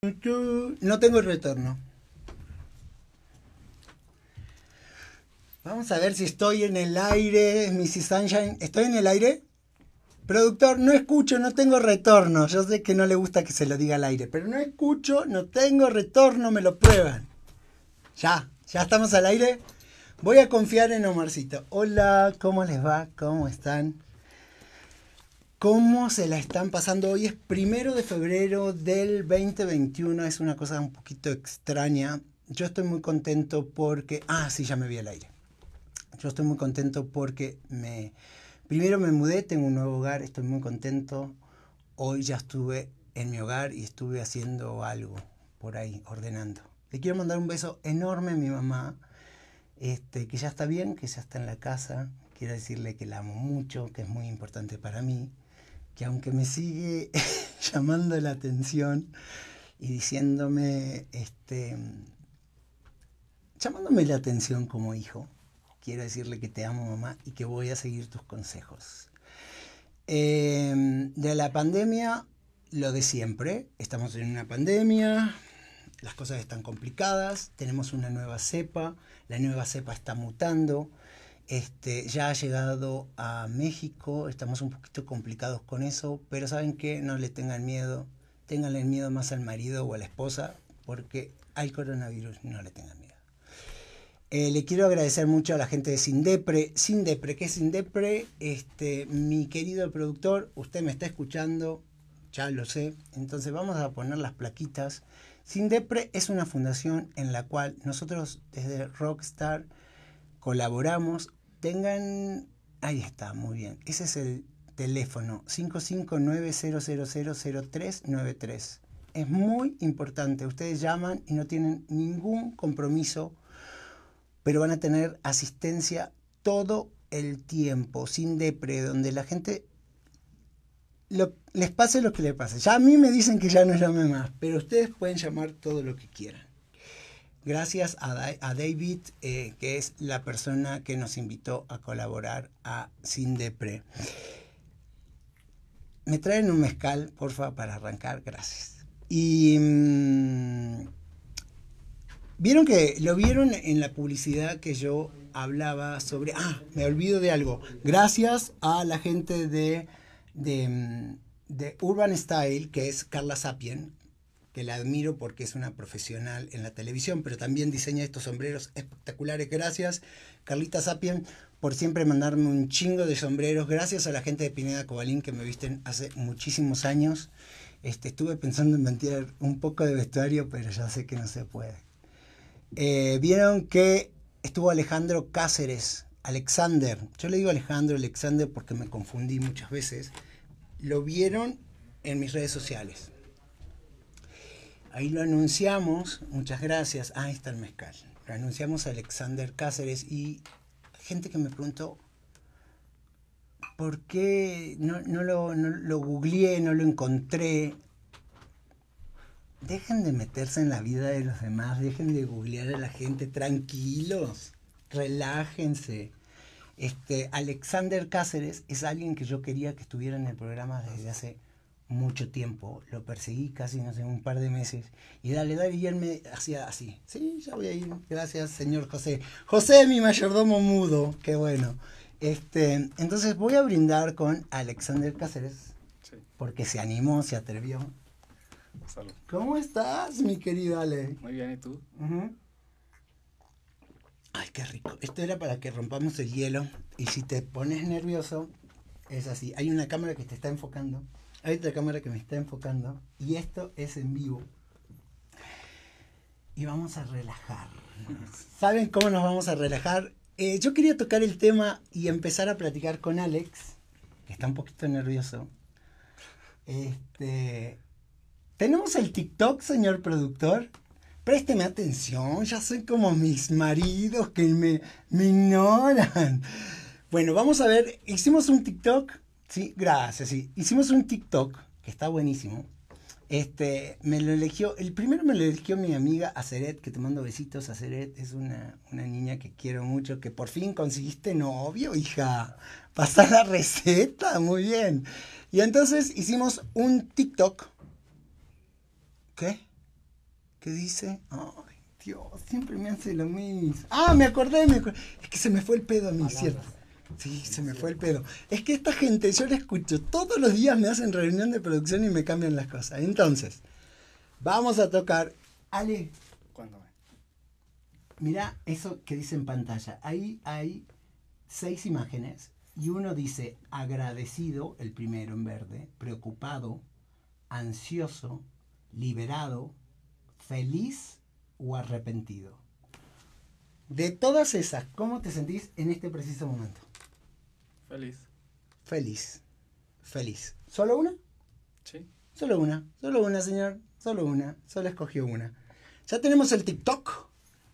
No tengo retorno. Vamos a ver si estoy en el aire, Mrs. Sunshine. ¿Estoy en el aire? Productor, no escucho, no tengo retorno. Yo sé que no le gusta que se lo diga al aire, pero no escucho, no tengo retorno, me lo prueban. Ya, ya estamos al aire. Voy a confiar en Omarcito. Hola, ¿cómo les va? ¿Cómo están? ¿Cómo se la están pasando? Hoy es primero de febrero del 2021. Es una cosa un poquito extraña. Yo estoy muy contento porque... Ah, sí, ya me vi al aire. Yo estoy muy contento porque me... Primero me mudé, tengo un nuevo hogar, estoy muy contento. Hoy ya estuve en mi hogar y estuve haciendo algo por ahí, ordenando. Le quiero mandar un beso enorme a mi mamá, este, que ya está bien, que ya está en la casa. Quiero decirle que la amo mucho, que es muy importante para mí que aunque me sigue llamando la atención y diciéndome, este, llamándome la atención como hijo, quiero decirle que te amo mamá y que voy a seguir tus consejos. Em, de la pandemia, lo de siempre, estamos en una pandemia, las cosas están complicadas, tenemos una nueva cepa, la nueva cepa está mutando, este, ya ha llegado a México, estamos un poquito complicados con eso, pero saben que no le tengan miedo, tenganle miedo más al marido o a la esposa, porque al coronavirus no le tengan miedo. Eh, le quiero agradecer mucho a la gente de Sindepre. Sindepre, ¿qué es Sindepre? Este, mi querido productor, usted me está escuchando, ya lo sé, entonces vamos a poner las plaquitas. Sindepre es una fundación en la cual nosotros desde Rockstar colaboramos tengan, ahí está, muy bien, ese es el teléfono 559-0000393. Es muy importante, ustedes llaman y no tienen ningún compromiso, pero van a tener asistencia todo el tiempo, sin depre, donde la gente les pase lo que les pase. Ya a mí me dicen que ya no llame más, pero ustedes pueden llamar todo lo que quieran. Gracias a, David, eh, que es la persona que nos invitó a colaborar a Sindepre. Me traen un mezcal, porfa, para arrancar, gracias. Y mm, vieron que lo vieron en la publicidad que yo hablaba sobre. Ah, me olvido de algo. Gracias a la gente de, de, mm, de Urban Style, que es Carla Sapien, que la admiro porque es una profesional en la televisión, pero también diseña estos sombreros espectaculares. Gracias, Carlita Sapien, por siempre mandarme un chingo de sombreros. Gracias a la gente de Pineda Cobalín que me visten hace muchísimos años. Este, estuve pensando en mentir un poco de vestuario, pero ya sé que no se puede. Eh, vieron que estuvo Alejandro Cáceres, Alexander. Yo le digo Alejandro, Alexander porque me confundí muchas veces. Lo vieron en mis redes sociales. Ahí lo anunciamos, muchas gracias. Ah, ahí está el mezcal. Lo anunciamos a Alexander Cáceres y gente que me preguntó, ¿por qué no, lo, no lo googleé, no lo encontré? Dejen de meterse en la vida de los demás, dejen de googlear a la gente, tranquilos, relájense. Este, Alexander Cáceres es alguien que yo quería que estuviera en el programa desde hace mucho tiempo, lo perseguí casi, no sé, un par de meses, y dale, dale, y él me hacía así, sí, ya voy a ir, gracias señor José. José, mi mayordomo mudo, qué bueno. Este, entonces voy a brindar con Alexander Cáceres, porque se animó, se atrevió. Salud. ¿Cómo estás, mi querido Ale? Muy bien, ¿y tú? Ay, qué rico. Esto era para que rompamos el hielo, y si te pones nervioso, es así. Hay una cámara que te está enfocando. Hay otra cámara que me está enfocando y esto es en vivo. Y vamos a relajar. ¿Saben cómo nos vamos a relajar? Eh, yo quería tocar el tema y empezar a platicar con Alex, que está un poquito nervioso. Este, Tenemos el TikTok, señor productor. Présteme atención, ya soy como mis maridos que me, me ignoran. Bueno, vamos a ver, hicimos un TikTok Sí, gracias, sí. Hicimos un TikTok que está buenísimo. Este, me lo eligió, el primero me lo eligió mi amiga Aceret, que te mando besitos. Aceret es una, una niña que quiero mucho, que por fin conseguiste novio, hija. Pasa la receta, muy bien. Y entonces hicimos un TikTok. ¿Qué? ¿Qué dice? Ay, Dios, siempre me hace lo mismo. Ah, me acordé, me acordé. Es que se me fue el pedo a mí, ¿cierto? Sí, se me fue el pedo. Es que esta gente, yo la escucho, todos los días me hacen reunión de producción y me cambian las cosas. Entonces, vamos a tocar. Ale, Cuéntame. mira eso que dice en pantalla. Ahí hay seis imágenes y uno dice agradecido, el primero en verde, preocupado, ansioso, liberado, feliz o arrepentido. De todas esas, ¿cómo te sentís en este preciso momento? Feliz. Feliz. Feliz. ¿Solo una? Sí. Solo una. Solo una, señor. Solo una. Solo escogió una. Ya tenemos el TikTok.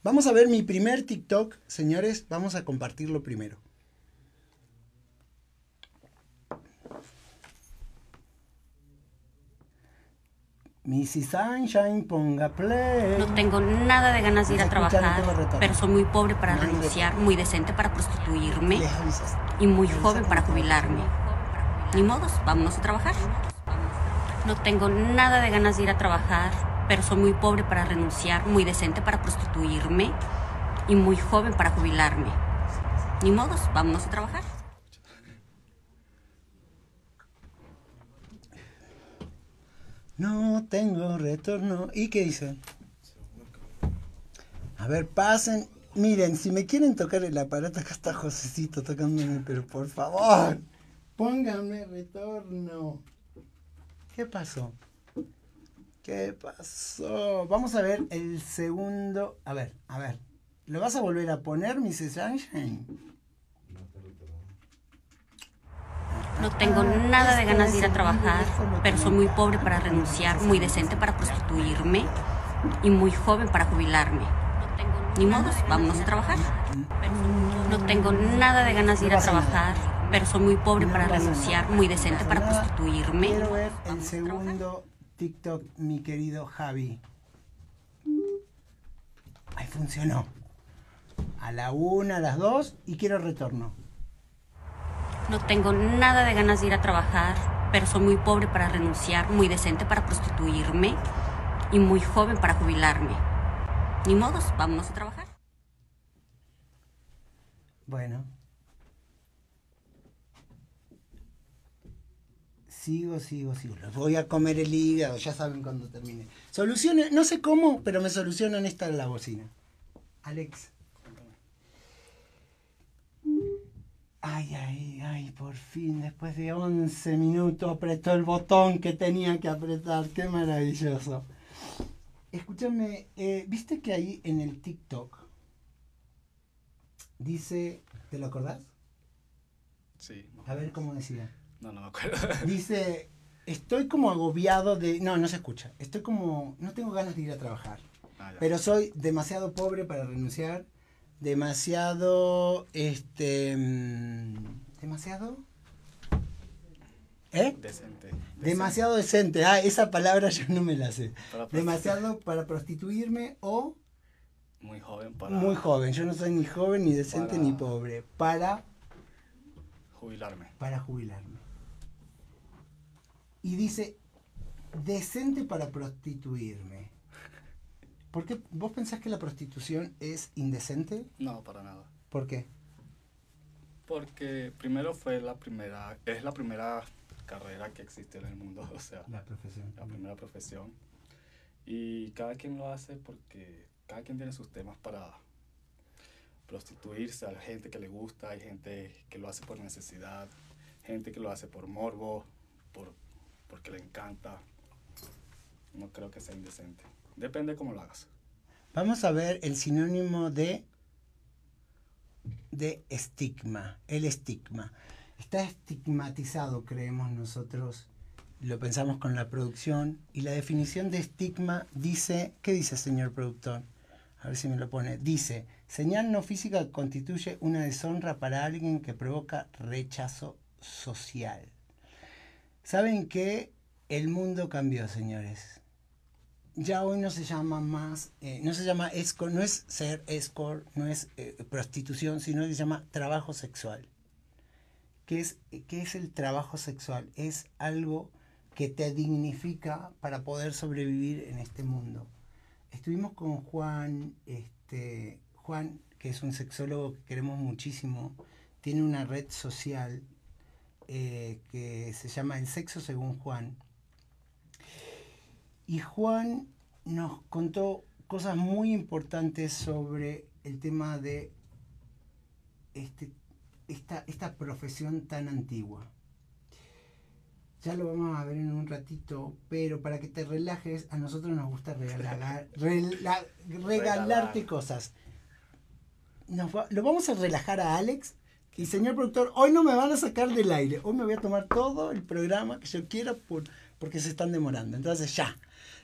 Vamos a ver mi primer TikTok, señores. Vamos a compartirlo primero. Missy Sunshine, ponga play. No tengo nada de ganas de ir a trabajar, pero soy muy pobre para renunciar, muy decente para prostituirme y muy joven para jubilarme. Ni modos, vámonos a trabajar. No tengo nada de ganas de ir a trabajar, pero soy muy pobre para renunciar, muy decente para prostituirme y muy joven para jubilarme. Ni modos, vámonos a trabajar. No tengo retorno. ¿Y qué dice? A ver, pasen. Miren, si me quieren tocar el aparato, acá está Josecito tocándome, pero por favor, pónganme retorno. ¿Qué pasó? ¿Qué pasó? Vamos a ver el segundo. A ver, a ver. ¿Lo vas a volver a poner, Mrs. Sunshine? No tengo nada de ganas de ir a trabajar, pero soy muy pobre para renunciar, muy decente para prostituirme y muy joven para jubilarme. Ni modos, vámonos a trabajar. No tengo nada de ganas de ir a trabajar, pero soy muy pobre para renunciar, muy decente para prostituirme. Quiero ver el segundo TikTok, mi querido Javi. Ahí funcionó. A la una, a las dos y quiero retorno. No tengo nada de ganas de ir a trabajar, pero soy muy pobre para renunciar, muy decente para prostituirme y muy joven para jubilarme. Ni modos, vámonos a trabajar. Bueno. Sigo, sigo, sigo. Los voy a comer el hígado, ya saben cuando termine. Soluciones, no sé cómo, pero me solucionan esta de la bocina. Alex. Ay, ay, ay, por fin, después de 11 minutos apretó el botón que tenía que apretar. Qué maravilloso. Escúchame, eh, ¿viste que ahí en el TikTok dice, ¿te lo acordás? Sí. No, A ver cómo decía. no, no me acuerdo. Dice, estoy como agobiado de... No, no se escucha. Estoy como... No tengo ganas de ir a trabajar. Ah. Pero soy demasiado pobre para renunciar. Demasiado... Este... mm, ¿Demasiado? ¿Eh? Decente. Demasiado decente. Ah, esa palabra yo no me la sé. Para Demasiado para prostituirme o Muy joven para muy joven. Yo no soy ni joven, ni decente, Para- ni pobre. Para jubilarme. para jubilarme. Y dice, decente para prostituirme. ¿Por qué vos pensás que la prostitución es indecente? No, para nada. ¿Por qué? Porque primero fue la primera, es la primera carrera que existe en el mundo, o sea, La profesión. la primera profesión. Y cada quien lo hace porque cada quien tiene sus temas para prostituirse. Hay gente que le gusta, hay gente que lo hace por necesidad, gente que lo hace por morbo, por, porque le encanta. No creo que sea indecente. Depende cómo lo hagas. Vamos a ver el sinónimo de de estigma, el estigma. Está estigmatizado, creemos nosotros, lo pensamos con la producción, y la definición de estigma dice, ¿qué dice señor productor? A ver si me lo pone. Dice, señal no física constituye una deshonra para alguien que provoca rechazo social. ¿Saben que el mundo cambió, señores? Ya hoy no se llama más, eh, no se llama escort, no es ser escort, no es eh, prostitución, sino se llama trabajo sexual. ¿Qué es, ¿Qué es el trabajo sexual? Es algo que te dignifica para poder sobrevivir en este mundo. estuvimos con Juan, este, Juan, que es un sexólogo que queremos muchísimo, tiene una red social eh, que se llama El Sexo según Juan. Y Juan nos contó cosas muy importantes sobre el tema de este, esta, esta profesión tan antigua. Ya lo vamos a ver en un ratito, pero para que te relajes, a nosotros nos gusta regalar, rela- regalarte cosas. Nos va- lo vamos a relajar a Alex. Y señor productor, hoy no me van a sacar del aire. Hoy me voy a tomar todo el programa que yo quiera por, porque se están demorando. Entonces ya.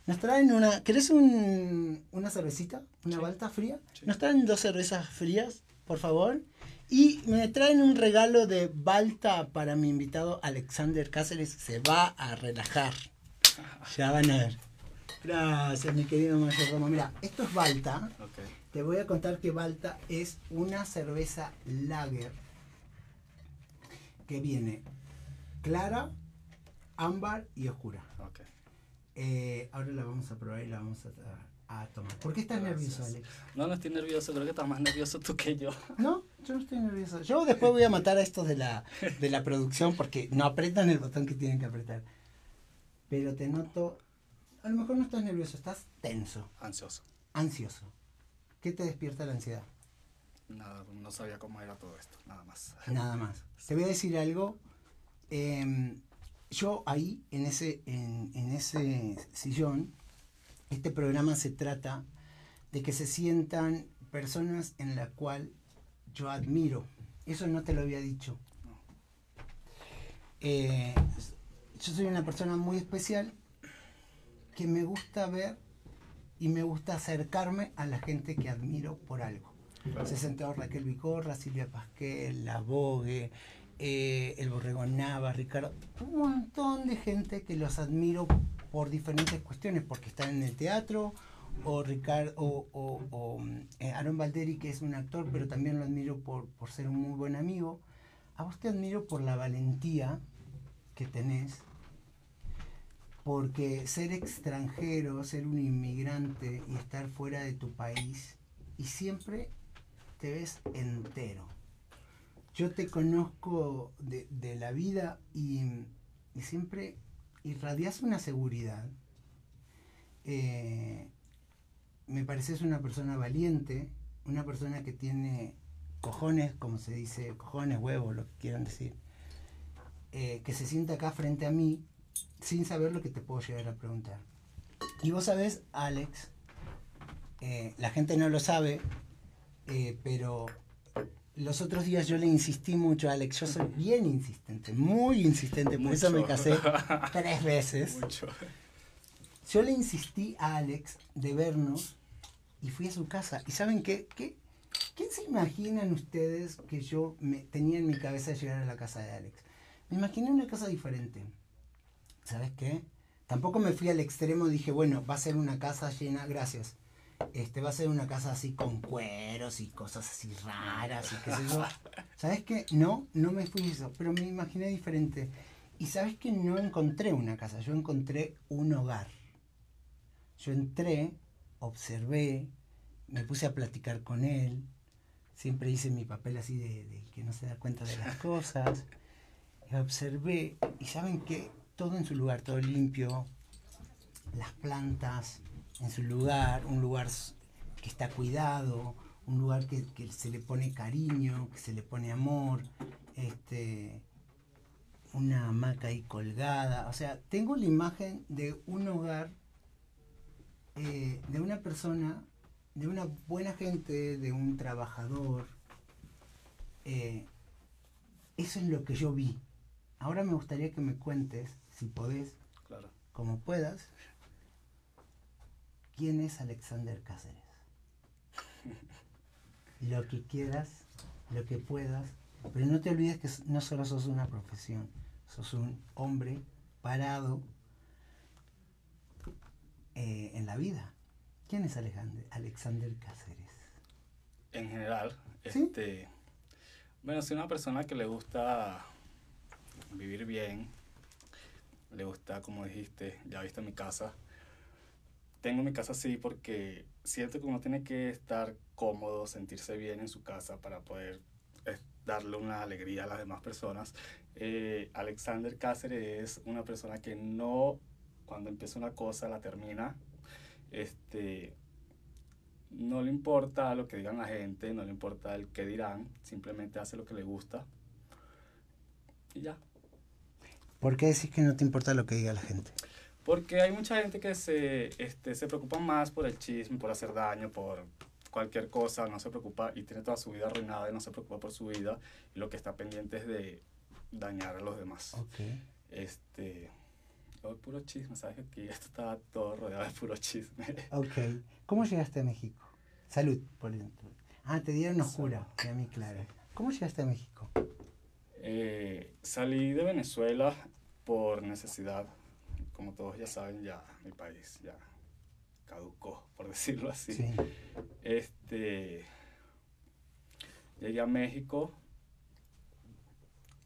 Nos traen una... ¿Querés un- una cervecita? ¿Una Sí. balta fría? Sí. Nos traen dos cervezas frías, por favor. Y me traen un regalo de Balta para mi invitado Alexander Cáceres. Se va a relajar. Ya van a ver. Gracias, mi querido mayordomo. Mira, esto es Balta. Te voy a contar que Balta es una cerveza lager que viene clara, ámbar y oscura. Eh, ahora la vamos a probar y la vamos a, a tomar. ¿Por qué estás Gracias. nervioso, Alex? No, no estoy nervioso, creo que estás más nervioso tú que yo. No, yo no estoy nervioso. Yo después voy a matar a estos de la, de la producción porque no apretan el botón que tienen que apretar. Pero te noto, a lo mejor no estás nervioso, estás tenso, Ansioso. ansioso. ¿Qué te despierta la ansiedad? Nada, no sabía cómo era todo esto, nada más. Nada más. Te voy a decir algo. em, yo ahí, en ese, en, en ese sillón, este programa se trata de que se sientan personas en la cual yo admiro. Eso no te lo había dicho. Eh, yo soy una persona muy especial que me gusta ver y me gusta acercarme a la gente que admiro por algo. Se sentó Raquel Vicorra, Silvia Pasquel, La Vogue, eh, El Borregón Nava, Ricardo, un montón de gente que los admiro por diferentes cuestiones, porque están en el teatro, o Ricardo, o, o- o, eh, Aaron Valderi, que es un actor, pero también lo admiro por, por ser un muy buen amigo. A vos te admiro por la valentía que tenés, porque ser extranjero, ser un inmigrante y estar fuera de tu país, y siempre te ves entero. Yo te conozco de, de la vida y, siempre irradias una seguridad. Eh, me pareces una persona valiente, una persona que tiene cojones, como se dice, cojones, huevos, lo que quieran decir, eh, que se sienta acá frente a mí sin saber lo que te puedo llegar a preguntar. Y vos sabés, Alex, eh, la gente no lo sabe, eh, pero los otros días yo le insistí mucho a Alex, yo soy bien insistente, muy insistente, por eso me casé tres veces. Mucho. Yo le insistí a Alex de vernos y fui a su casa. ¿Y saben qué? ¿Qué? ¿Quién se imaginan ustedes que yo me tenía en mi cabeza llegar a la casa de Alex? Me imaginé una casa diferente. ¿Sabes qué? Tampoco me fui al extremo, dije, bueno, va a ser una casa llena, gracias. Este, va a ser una casa así con cueros y cosas así raras y qué sé yo. ¿Sabes qué? No, no me fui eso, pero me imaginé diferente. Y sabes que no encontré una casa, yo encontré un hogar. Yo entré, observé, me puse a platicar con él, siempre hice mi papel así de, de que no se da cuenta de las cosas. Y observé, y saben que todo en su lugar, todo limpio, las plantas en su lugar, un lugar que está cuidado, un lugar que, que se le pone cariño, que se le pone amor, este, una hamaca ahí colgada. O sea, tengo la imagen de un hogar, eh, de una persona, de una buena gente, de un trabajador. Eh, eso es lo que yo vi. Ahora me gustaría que me cuentes, si podés, Claro. como puedas, quién es Alexander Cáceres. Lo que quieras, lo que puedas, pero no te olvides que no solo sos una profesión, sos un hombre parado eh, en la vida. ¿Quién es Alexander, Alexander Cáceres? En general, ¿Sí? este. Bueno, soy una persona que le gusta vivir bien. Le gusta, como dijiste, ya viste mi casa. Tengo mi casa así porque siento que uno tiene que estar cómodo, sentirse bien en su casa para poder eh, darle una alegría a las demás personas. Eh, Alexander Cáceres es una persona que no, cuando empieza una cosa, la termina. Este, no le importa lo que digan la gente, no le importa el que dirán, simplemente hace lo que le gusta y ya. ¿Por qué decís que no te importa lo que diga la gente? Porque hay mucha gente que se, este, se preocupa más por el chisme, por hacer daño, por cualquier cosa, no se preocupa y tiene toda su vida arruinada y no se preocupa por su vida y lo que está pendiente es de dañar a los demás. Okay. Este, todo puro chisme, ¿sabes? Aquí esto está todo rodeado de puro chisme. Ok. ¿Cómo llegaste a México? Salud, por dentro. Ah, te dieron oscura, a mí claro. ¿Cómo llegaste a México? Eh, salí de Venezuela por necesidad como todos ya saben, ya mi país ya caducó, por decirlo así. Este, llegué a México,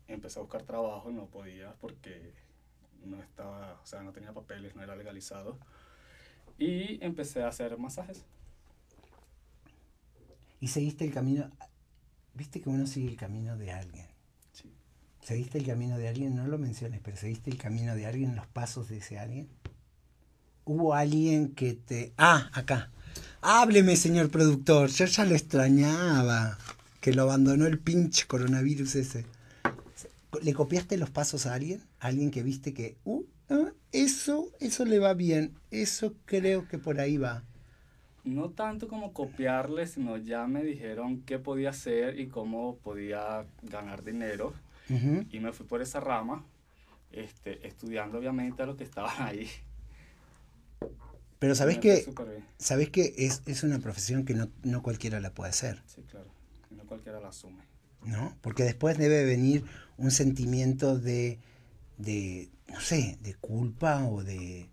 empecé a buscar trabajo no podía porque no estaba, o sea, no tenía papeles, no era legalizado. Y empecé a hacer masajes. Y seguiste el camino, viste que uno sigue el camino de alguien. ¿Seguiste el camino de alguien? No lo menciones, pero ¿seguiste el camino de alguien, los pasos de ese alguien? ¿Hubo alguien que te... Ah, acá. Hábleme, señor productor. Yo ya lo extrañaba. Que lo abandonó el pinche coronavirus ese. ¿Le copiaste los pasos a alguien? ¿A alguien que viste que... Uh, ah, eso, eso le va bien. Eso creo que por ahí va. No tanto como copiarle, sino ya me dijeron qué podía hacer y cómo podía ganar dinero y me fui por esa rama, este, estudiando obviamente a los que estaban ahí. Pero sabes que, sabes que es, es, una profesión que no, no, cualquiera la puede hacer. Sí, claro. No cualquiera la asume. ¿No? Porque después debe venir un sentimiento de, de no sé, de culpa o de,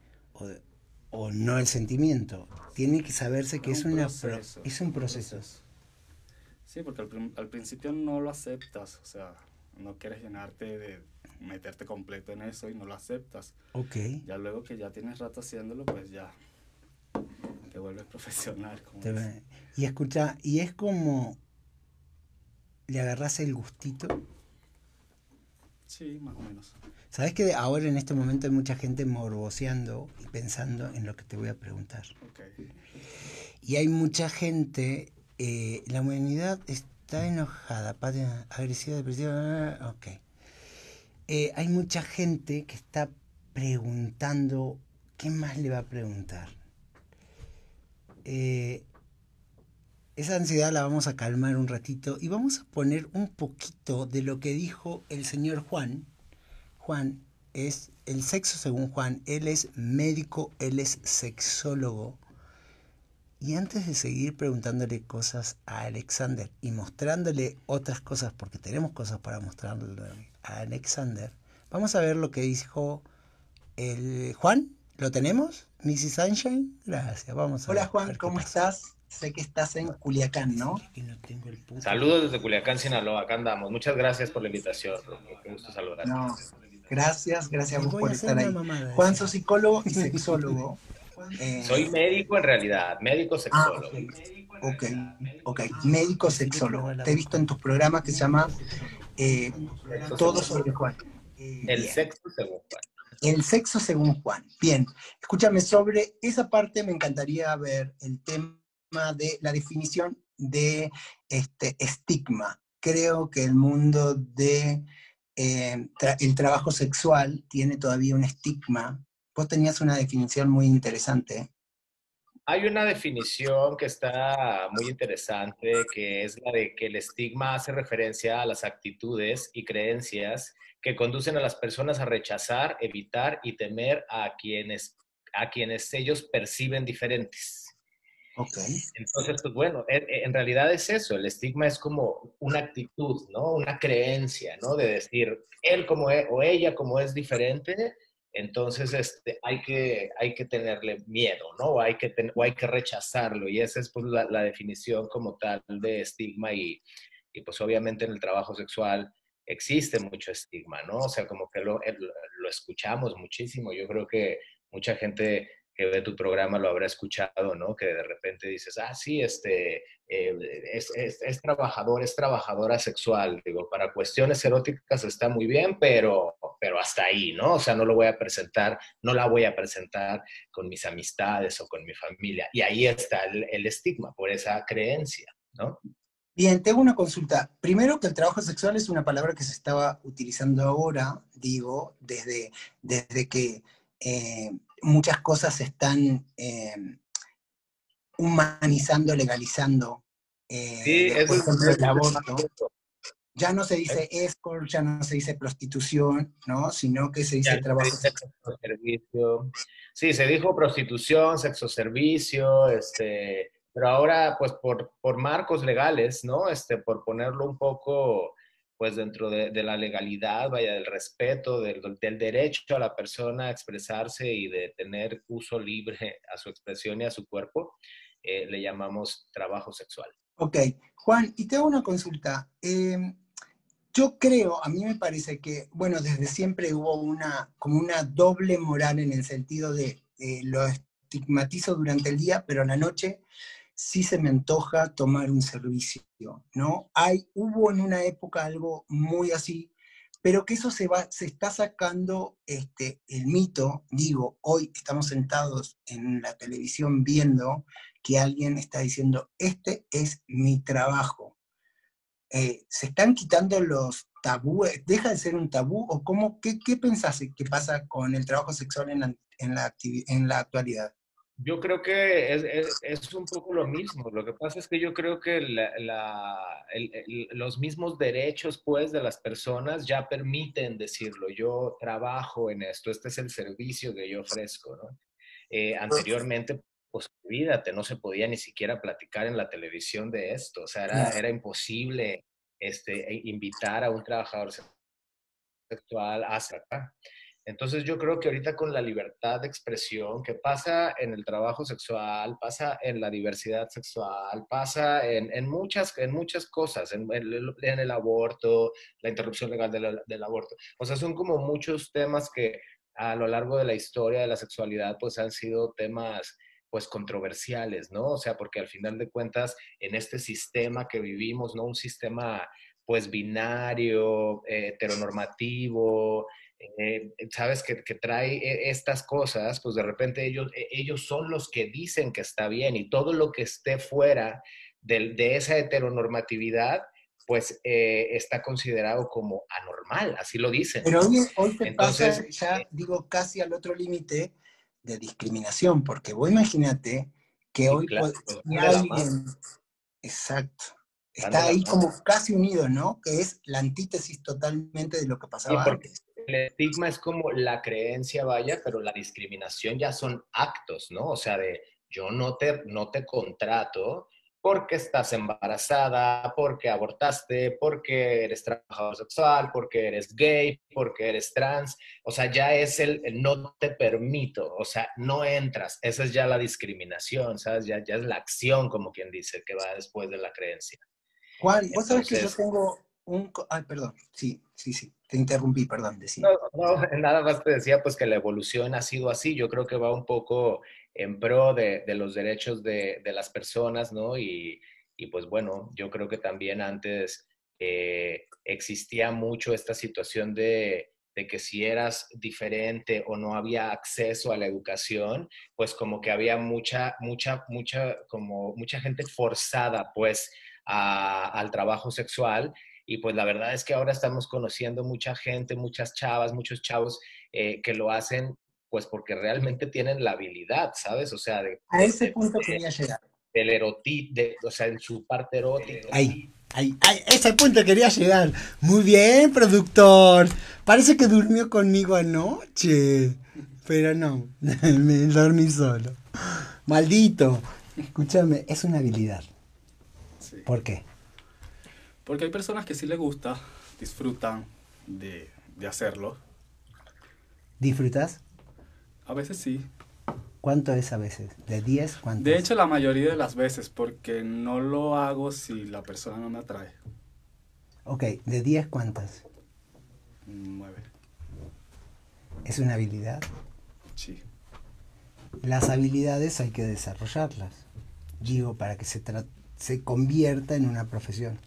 o, no el sentimiento. Tiene que saberse que es, una es un proceso. Sí, porque al, al principio no lo aceptas, o sea, no quieres llenarte de meterte completo en eso y no lo aceptas. Ok. Ya luego que ya tienes rato haciéndolo, pues ya te vuelves profesional. y escucha, y es como le agarras el gustito. Sí, más o menos. Sabes que ahora en este momento hay mucha gente morboseando y pensando en lo que te voy a preguntar. Okay. Y hay mucha gente, eh, la humanidad es está enojada, agresiva, depresiva. Ok. Eh, hay mucha gente que está preguntando, ¿qué más le va a preguntar? Eh, esa ansiedad la vamos a calmar un ratito y vamos a poner un poquito de lo que dijo el señor Juan. Juan es el sexo según Juan, él es médico, él es sexólogo y antes de seguir preguntándole cosas a Alexander y mostrándole otras cosas, porque tenemos cosas para mostrarle a Alexander, vamos a ver lo que dijo el Juan. ¿Lo tenemos? Mrs. Sunshine. Gracias. Vamos a Hola Juan, ¿cómo estás? Sé que estás en Culiacán, ¿no? Saludos desde Culiacán, Sinaloa. Acá andamos. Muchas gracias por la invitación. Qué gusto saludarte. No, gracias, gracias a vos por estar ahí. Juan, sos psicólogo y sexólogo. Eh, Soy médico en realidad, médico ah, sexólogo. ok, ok, médico sexólogo. Te he visto en tus programas que se llama eh, Todo sobre Juan. El sexo según Juan. El sexo según Juan. Bien, escúchame, sobre esa parte me encantaría ver el tema de la definición de este estigma. Creo que el mundo de eh, el trabajo sexual tiene todavía un estigma Vos tenías una definición muy interesante. Hay una definición que está muy interesante, que es la de que el estigma hace referencia a las actitudes y creencias que conducen a las personas a rechazar, evitar y temer a quienes, a quienes ellos perciben diferentes. Ok. Entonces, pues bueno, en, realidad es eso, el estigma es como una actitud, ¿no? Una creencia, ¿no? De decir, él como es, o ella como es diferente, entonces, este, hay, que, hay que tenerle miedo, ¿no? O hay que, o hay que rechazarlo. Y esa es pues, la, definición como tal de estigma. Y, y, pues obviamente en el trabajo sexual existe mucho estigma, ¿no? O sea, como que lo, lo, escuchamos muchísimo. Yo creo que mucha gente que ve tu programa lo habrá escuchado, ¿no? Que de repente dices, ah, sí, este, eh, es, trabajador, es trabajadora sexual. Digo, para cuestiones eróticas está muy bien, pero, pero hasta ahí, ¿no? O sea, no lo voy a presentar, no la voy a presentar con mis amistades o con mi familia. Y ahí está el, el estigma por esa creencia, ¿no? Bien, tengo una consulta. Primero que el trabajo sexual es una palabra que se estaba utilizando ahora, digo, desde, desde que eh, muchas cosas se están eh, humanizando, legalizando. Eh, sí, por ejemplo, el aborto. Ya no se dice escort, ya no se dice prostitución, ¿no? Sino que se dice trabajo sexual. Servicio. Sí, se dijo prostitución, sexo servicio, este pero ahora, pues por, por marcos legales, ¿no? Este, por ponerlo un poco, pues dentro de, la legalidad, vaya, del respeto, del, del, derecho a la persona a expresarse y de tener uso libre a su expresión y a su cuerpo, eh, le llamamos trabajo sexual. Ok, Juan, y te hago una consulta. Em, yo creo, a mí me parece que, bueno, desde siempre hubo una, como una doble moral en el sentido de lo estigmatizo durante el día, pero en la noche sí se me antoja tomar un servicio, ¿no? Hay, hubo en una época algo muy así, pero que eso se, va, se está sacando este, el mito, digo, hoy estamos sentados en la televisión viendo que alguien está diciendo, este es mi trabajo. Eh, ¿Se están quitando los tabúes? ¿Deja de ser un tabú? ¿O cómo, qué, qué pensás que pasa con el trabajo sexual en la, en la, en la actualidad? Yo creo que es, un poco lo mismo. Lo que pasa es que yo creo que los mismos derechos, pues, de las personas ya permiten decirlo. Yo trabajo en esto, este es el servicio que yo ofrezco, ¿no? Eh, anteriormente, pues, olvídate, no se podía ni siquiera platicar en la televisión de esto. O sea, era, era imposible este, invitar a un trabajador sexual hasta acá. Entonces yo creo que ahorita con la libertad de expresión que pasa en el trabajo sexual, pasa en la diversidad sexual, pasa en, muchas, en muchas cosas, en, el aborto, la interrupción legal del, aborto. O sea, son como muchos temas que a lo largo de la historia de la sexualidad pues han sido temas pues controversiales, ¿no? O sea, porque al final de cuentas en este sistema que vivimos, ¿no? Un sistema pues binario, eh, heteronormativo, eh, sabes que, trae e, estas cosas, pues de repente ellos, e, ellos son los que dicen que está bien y todo lo que esté fuera de, de esa heteronormatividad, pues eh, está considerado como anormal, así lo dicen. Pero hoy, hoy Entonces, ya, eh, digo, casi al otro límite de discriminación, porque vos imagínate que hoy alguien, exacto, está ahí como casi unido, ¿no? Que es la antítesis totalmente de lo que pasaba antes el estigma es como la creencia, vaya, pero la discriminación ya son actos, ¿no? O sea, de yo no te, no te contrato porque estás embarazada, porque abortaste, porque eres trabajador sexual, porque eres gay, porque eres trans. O sea, ya es el, no te permito, o sea, no entras. Esa es ya la discriminación, ¿sabes? Ya, ya es la acción, como quien dice, que va después de la creencia. Juan, vos sabes que yo tengo un... Ay, perdón, sí, sí, sí. Te interrumpí, perdón. Decía. No, no, nada más te decía pues que la evolución ha sido así. Yo creo que va un poco en pro de, los derechos de, las personas, ¿no? Y, y, pues bueno, yo creo que también antes eh, existía mucho esta situación de, que si eras diferente o no había acceso a la educación, pues como que había mucha, mucha, mucha, como mucha gente forzada pues al trabajo sexual y pues la verdad es que ahora estamos conociendo mucha gente, muchas chavas, muchos chavos eh, que lo hacen pues porque realmente tienen la habilidad, ¿sabes? O sea, de, a ese punto quería llegar. El erotismo, o sea, en su parte erótica. Ahí, ahí, ahí, ese punto quería llegar. Muy bien, productor. Parece que durmió conmigo anoche, pero no, me dormí solo. Maldito. Escúchame, es una habilidad. ¿Por qué? Porque hay personas que sí les gusta, disfrutan de, hacerlo. ¿Disfrutas? A veces sí. ¿Cuánto es a veces? ¿De 10? ¿Cuánto? De hecho, la mayoría de las veces, porque no lo hago si la persona no me atrae. Ok, ¿de 10 cuántas? 9. ¿Es una habilidad? Sí. las habilidades hay que desarrollarlas. Digo, para que se, se convierta en una profesión.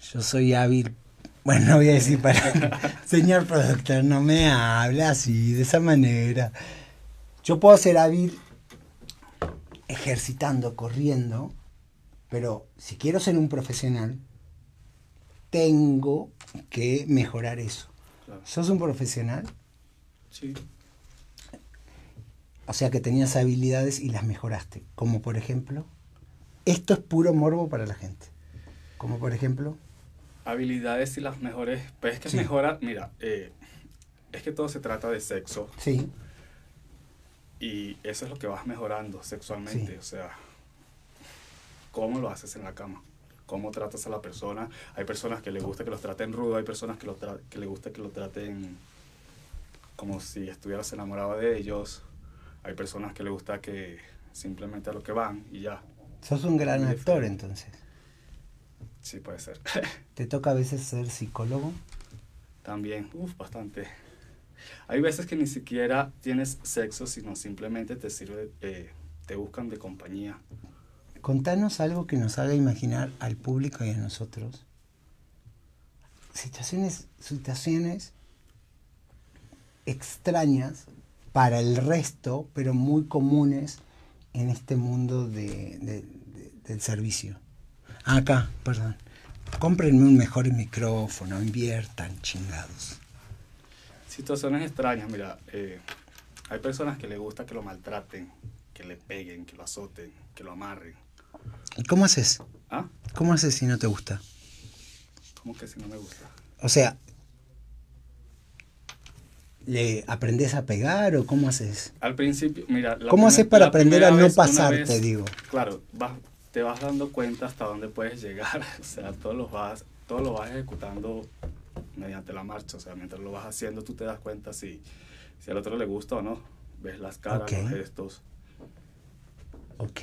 Yo soy hábil, bueno, no voy a decir para... Señor productor, no me habla así, de esa manera. Yo puedo ser hábil ejercitando, corriendo, pero si quiero ser un profesional, tengo que mejorar eso. ¿Sos un profesional? Sí. O sea que tenías habilidades y las mejoraste. Como por ejemplo, esto es puro morbo para la gente. Como por ejemplo. Habilidades y las mejores. Pues es que mejora, mira, eh, es que todo se trata de sexo. Sí. Y eso es lo que vas mejorando sexualmente. O sea, cómo lo haces en la cama cómo tratas a la persona. Hay personas que le gusta que los traten rudo, hay personas que, lo que le gusta que lo traten como si estuvieras enamorado de ellos. Hay personas que le gusta que simplemente a lo que van y ya. Sos un gran actor entonces. Sí, puede ser. ¿Te toca a veces ser psicólogo? También, uff, bastante. Hay veces que ni siquiera tienes sexo, sino simplemente te sirve, eh, te buscan de compañía. Contanos algo que nos haga imaginar al público y a nosotros situaciones, situaciones extrañas para el resto, pero muy comunes en este mundo de, del servicio. Ah, acá, perdón. Cómprenme un mejor micrófono, inviertan, chingados. Situaciones extrañas, mira, eh, hay personas que les gusta que lo maltraten, que le peguen, que lo azoten, que lo amarren ¿Y cómo haces? ¿Ah? ¿Cómo haces si no te gusta? ¿Cómo que si no me gusta? O sea, ¿le aprendes a pegar o cómo haces? Al principio, mira... ¿Cómo haces para aprender a no pasarte, digo? Claro, te vas dando cuenta hasta dónde puedes llegar. O sea, todo lo vas, todo lo vas ejecutando mediante la marcha. O sea, mientras lo vas haciendo, tú te das cuenta si, si al otro le gusta o no. Ves las caras, los gestos. Ok.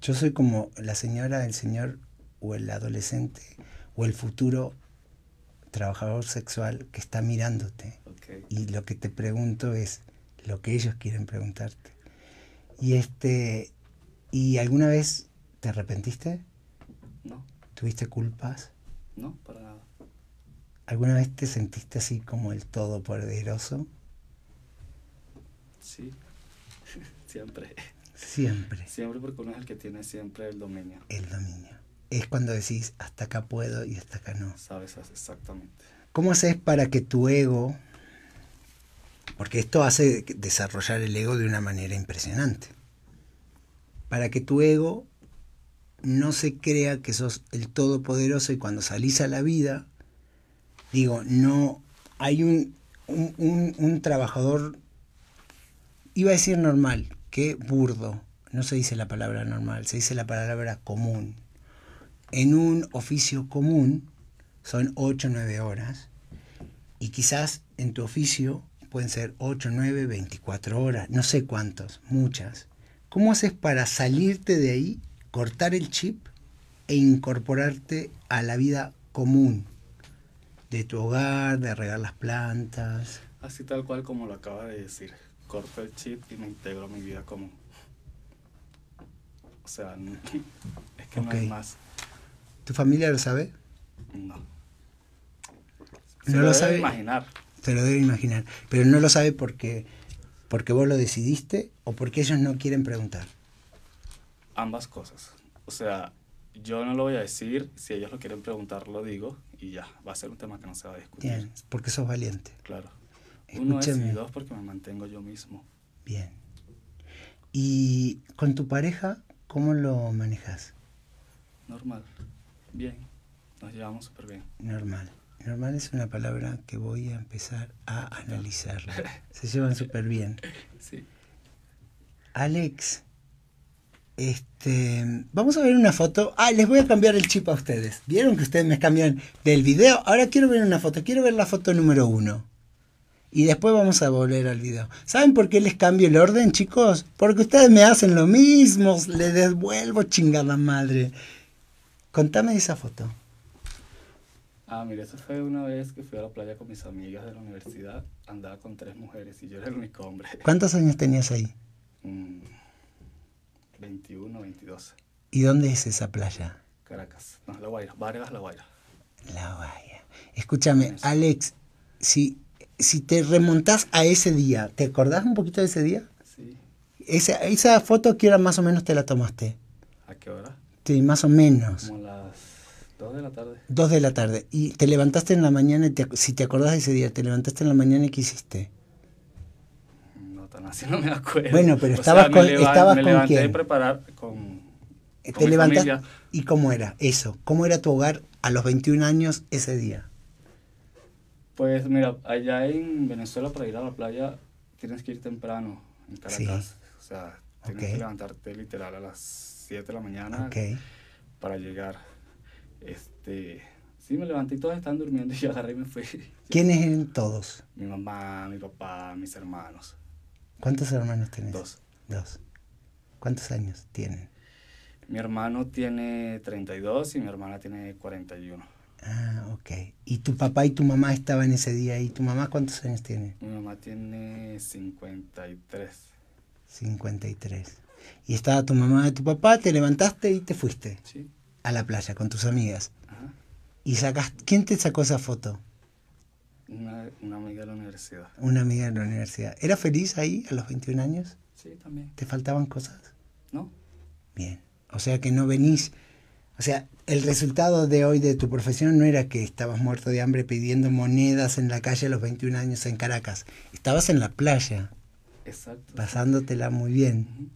Yo soy como la señora, el señor o el adolescente o el futuro trabajador sexual que está mirándote. Y lo que te pregunto es lo que ellos quieren preguntarte. Y este ¿y alguna vez te arrepentiste? No. ¿Tuviste culpas? No, para nada. ¿Alguna vez te sentiste así como el todopoderoso? Sí. Siempre. Siempre. Siempre porque uno es el que tiene siempre el dominio. El dominio. Es cuando decís, hasta acá puedo y hasta acá no. Sabes exactamente. ¿Cómo haces para que tu ego, porque esto hace desarrollar el ego de una manera impresionante, para que tu ego no se crea que sos el todopoderoso y cuando salís a la vida, digo, no, hay un, un, un trabajador, iba a decir normal, qué burdo. No se dice la palabra normal, se dice la palabra común. En un oficio común son 8 o 9 horas y quizás en tu oficio pueden ser 8, 9, 24 horas, no sé cuántos, muchas. ¿Cómo haces para salirte de ahí, cortar el chip e incorporarte a la vida común de tu hogar, de regar las plantas? Así tal cual como lo acaba de decir corto el chip y me integro a mi vida común. O sea, es que no hay más. ¿Tu familia lo sabe? No. no lo, sabe. imaginar. Se lo debe imaginar. Pero no lo sabe porque, porque vos lo decidiste o porque ellos no quieren preguntar. Ambas cosas. O sea, yo no lo voy a decir. Si ellos lo quieren preguntar, lo digo. Y ya, va a ser un tema que no se va a discutir. Bien, porque sos valiente. Claro. Uno es y dos porque me mantengo yo mismo. Bien. ¿Y con tu pareja cómo lo manejas? Normal. Bien. Nos llevamos súper bien. Normal. Normal es una palabra que voy a empezar a analizar. Se llevan súper bien. Sí. Alex, este, vamos a ver una foto. Ah, les voy a cambiar el chip a ustedes. ¿Vieron que ustedes me cambian del video? Ahora quiero ver una foto. Quiero ver la foto número uno. Y después vamos a volver al video. ¿Saben por qué les cambio el orden, chicos? Porque ustedes me hacen lo mismo. Les devuelvo chingada madre. Contame esa foto. Ah, mire, eso fue una vez que fui a la playa con mis amigas de la universidad. Andaba con tres mujeres y yo era el único hombre. ¿Cuántos años tenías ahí? Mm, 21, 22. ¿Y dónde es esa playa? Caracas. No, La Guaira. Vargas, La Guaira. La Bahía. Escúchame, Alex, si, si te remontás a ese día, ¿te acordás un poquito de ese día? Sí. Esa, esa foto, ¿qué hora más o menos te la tomaste? ¿A qué hora? Sí, más o menos. Como 2 de la tarde. Dos de la tarde. Y te levantaste en la mañana, y te si te acordás de ese día, te levantaste en la mañana y ¿qué hiciste? No tan así, no me acuerdo. Bueno, pero O estabas me con- leva- estabas me con levanté quién? a preparar con, Eh, con te mi familia. ¿Y cómo era eso? ¿Cómo era tu hogar a los 21 años ese día? Pues mira, allá en Venezuela para ir a la playa tienes que ir temprano en Caracas. O sea, tienes que levantarte literal a las 7 de la mañana para llegar. Este, sí, me levanté y todos están durmiendo y yo agarré y me fui. ¿Quiénes eran todos? Mi mamá, mi papá, mis hermanos. ¿Cuántos hermanos tenés? Dos. Dos. ¿Cuántos años tienen? Mi hermano tiene 32 y mi hermana tiene 41. Ah, ok. ¿Y tu papá y tu mamá estaban ese día ahí? ¿Tu mamá cuántos años tiene? Mi mamá tiene 53. 53. Y estaba tu mamá y tu papá, te levantaste y te fuiste Sí. A la playa con tus amigas. Ajá. ¿Y sacaste, quién te sacó esa foto? Una, una amiga de la universidad. Una amiga de la universidad. ¿Era feliz ahí a los 21 años? Sí, también. ¿Te faltaban cosas? ¿No? Bien. O sea que no venís. O sea, el resultado de hoy de tu profesión no era que estabas muerto de hambre pidiendo monedas en la calle a los 21 años en Caracas. Estabas en la playa, Exacto. pasándotela muy bien.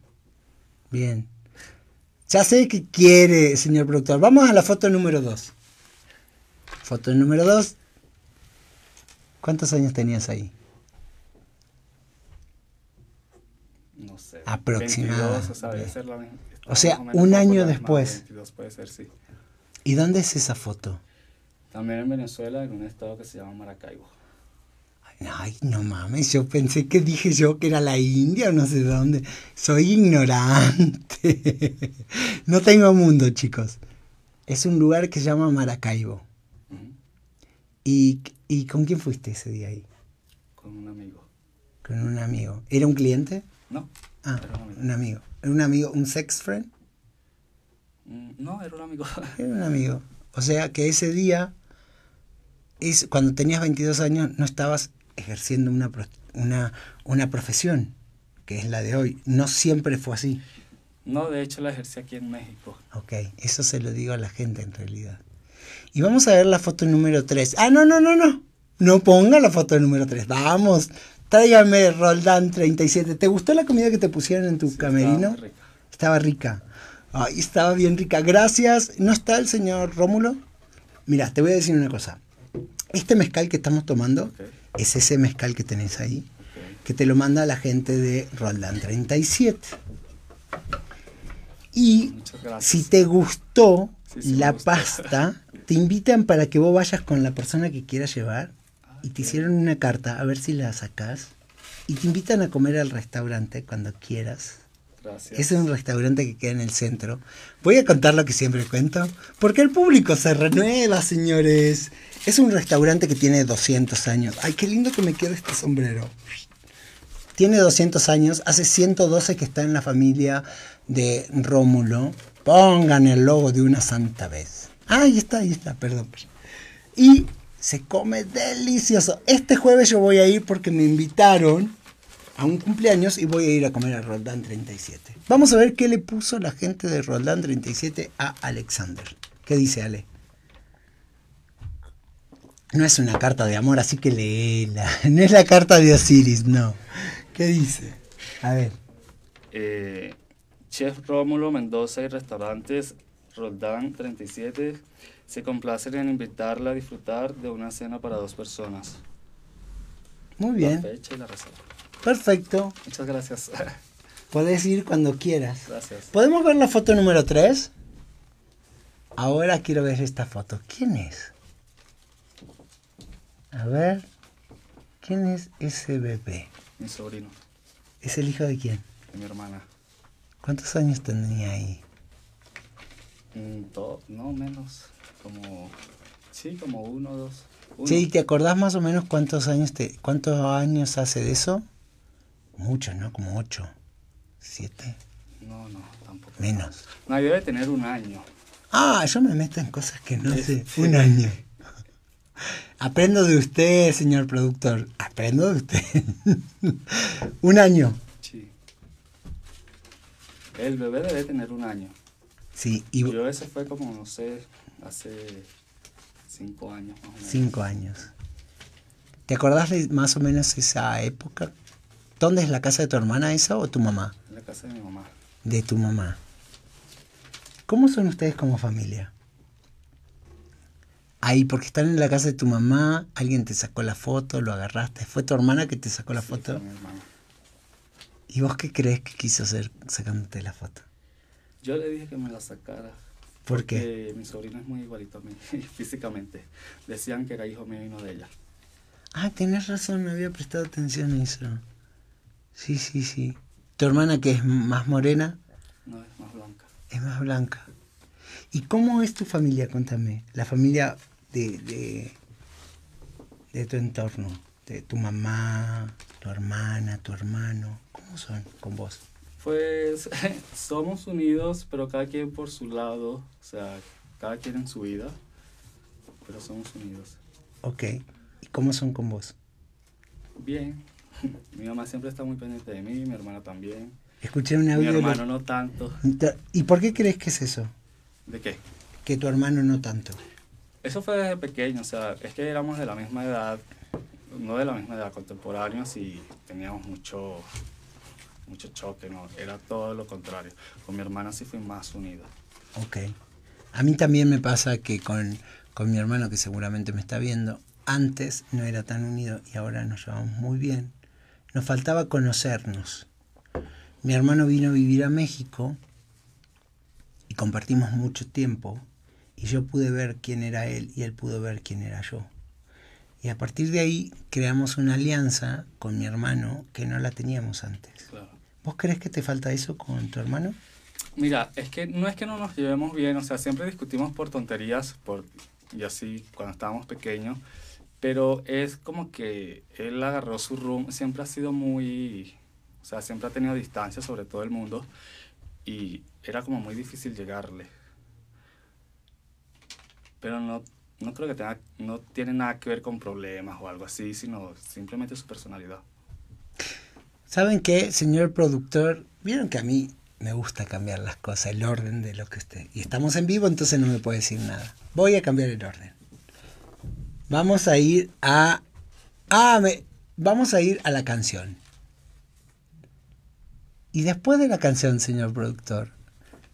Bien. Ya sé que quiere, señor productor. Vamos a la foto número 2. Foto número 2. ¿Cuántos años tenías ahí? No sé. Aproximada. 22, o sea, debe ser la. O sea, un año después. 22 puede ser, sí. ¿Y dónde es esa foto? También en Venezuela, en un estado que se llama Maracaibo. Ay, no mames, yo pensé que dije yo que era la India o no sé dónde. Soy ignorante. No tengo mundo, chicos. Es un lugar que se llama Maracaibo. ¿Y, ¿Y con quién fuiste ese día ahí? Con un amigo. Con un amigo. ¿Era un cliente? No. Ah, Era un amigo. un amigo. ¿Era un amigo, un sex friend? Mm, No, era un amigo. Era un amigo. O sea que ese día, es, cuando tenías 22 años, no estabas ejerciendo una, una, una profesión, que es la de hoy. No siempre fue así. No, de hecho la ejercí aquí en México. Ok, eso se lo digo a la gente en realidad. Y vamos a ver la foto número 3. Ah, no, no, no, no. No ponga la foto número 3. Vamos, tráigame Roldán 37. ¿Te gustó la comida que te pusieron en tu Sí, camerino? estaba rica. Estaba rica. Ay, estaba bien rica. Gracias. ¿No está el señor Rómulo? Mira, te voy a decir una cosa. Este mezcal que estamos tomando Ok, es ese mezcal que tenés ahí, que te lo manda la gente de Roldán 37. Y si te gustó Sí, sí me la pasta, te invitan para que vos vayas con la persona que quieras llevar y te hicieron una carta a ver si la sacás y te invitan a comer al restaurante cuando quieras. Gracias. Es un restaurante que queda en el centro. Voy a contar lo que siempre cuento, porque el público se renueva, señores. Es un restaurante que tiene 200 años. Ay, qué lindo que me queda este sombrero. Tiene 200 años, hace 112 que está en la familia de Rómulo. Pongan el logo de una santa vez. Ah, ahí está, ahí está, perdón. Y se come delicioso. Este jueves yo voy a ir porque me invitaron a un cumpleaños y voy a ir a comer a Roldán 37. Vamos a ver qué le puso la gente de Roldán 37 a Alexander. ¿Qué dice Ale? No es una carta de amor, así que léela. No es la carta de Osiris, no. ¿Qué dice? A ver. Eh, Chef Rómulo Mendoza y restaurantes Roldán 37 se complacen en invitarla a disfrutar de una cena para dos personas. Muy La bien. fecha y la reserva. Perfecto. Muchas gracias. Podés ir cuando quieras. gracias. ¿Podemos ver la foto número 3? Ahora quiero ver esta foto. ¿Quién es? A ver. ¿Quién es ese bebé? Mi sobrino, ¿Es el hijo de quién? de mi hermana. ¿Cuántos años tenía ahí? Mm, no menos, como Sí, como uno o dos. Uno. Sí, ¿te acordás más o menos cuántos años te, cuántos años hace de eso? Muchos, ¿no? Como ocho, siete, No, no, tampoco. menos. No, debe tener un año. Ah, yo me meto en cosas que no sé. Un año. Aprendo de usted, señor productor. Aprendo de usted. un año. Sí. El bebé debe tener un año. Sí, y Yo ese fue como, no sé, hace cinco años más o menos. cinco años. ¿Te acordás de más o menos esa época? ¿Dónde es la casa de tu hermana esa o tu mamá? La casa de mi mamá. De tu mamá. ¿Cómo son ustedes como familia? Ahí, porque están en la casa de tu mamá, alguien te sacó la foto, lo agarraste. ¿Fue tu hermana que te sacó la Sí, foto? fue mi hermana. ¿Y vos qué crees que quiso hacer sacándote la foto? Yo le dije que me la sacara. ¿Por qué? Mi sobrino es muy igualito a mí, físicamente. Decían que era hijo mío y no de ella. Ah, tenés razón, no había prestado atención a eso. Sí, sí, sí. ¿Tu hermana que es más morena? No, es más blanca. Es más blanca. ¿Y cómo es tu familia? Contame. La familia de, de, de tu entorno. De tu mamá, tu hermana, tu hermano. ¿Cómo son con vos? Pues somos unidos, pero cada quien por su lado. O sea, cada quien en su vida. Pero somos unidos. Ok. ¿Y cómo son con vos? Bien. Mi mamá siempre está muy pendiente de mí, mi hermana también. Escuché un Mi audio. de- hermano no tanto. ¿Y por qué crees que es eso? ¿De qué? Que tu hermano no tanto. Eso fue desde pequeño, o sea, es que éramos de la misma edad, no de la misma edad, contemporáneos y teníamos mucho, mucho choque, ¿no? Era todo lo contrario. Con mi hermana sí fui más unida. Ok. A mí también me pasa que con, con mi hermano, que seguramente me está viendo, antes no era tan unido y ahora nos llevamos muy bien. Nos faltaba conocernos. Mi hermano vino a vivir a México compartimos mucho tiempo y yo pude ver quién era él y él pudo ver quién era yo. Y a partir de ahí creamos una alianza con mi hermano que no la teníamos antes. Claro. ¿Vos crees que te falta eso con tu hermano? Mira, es que no es que no nos llevemos bien, o sea, siempre discutimos por tonterías, por, y así cuando estábamos pequeños, pero es como que él agarró su rumbo, siempre ha sido muy, o sea, siempre ha tenido distancia sobre todo el mundo y era como muy difícil llegarle. Pero no, no creo que tenga, no tiene nada que ver con problemas o algo así, sino simplemente su personalidad. ¿Saben qué, señor productor? Vieron que a mí me gusta cambiar las cosas, el orden de lo que esté. Y estamos en vivo, entonces no me puede decir nada. Voy a cambiar el orden. Vamos a ir a. Ah, me- vamos a ir a la canción. Y después de la canción, señor productor,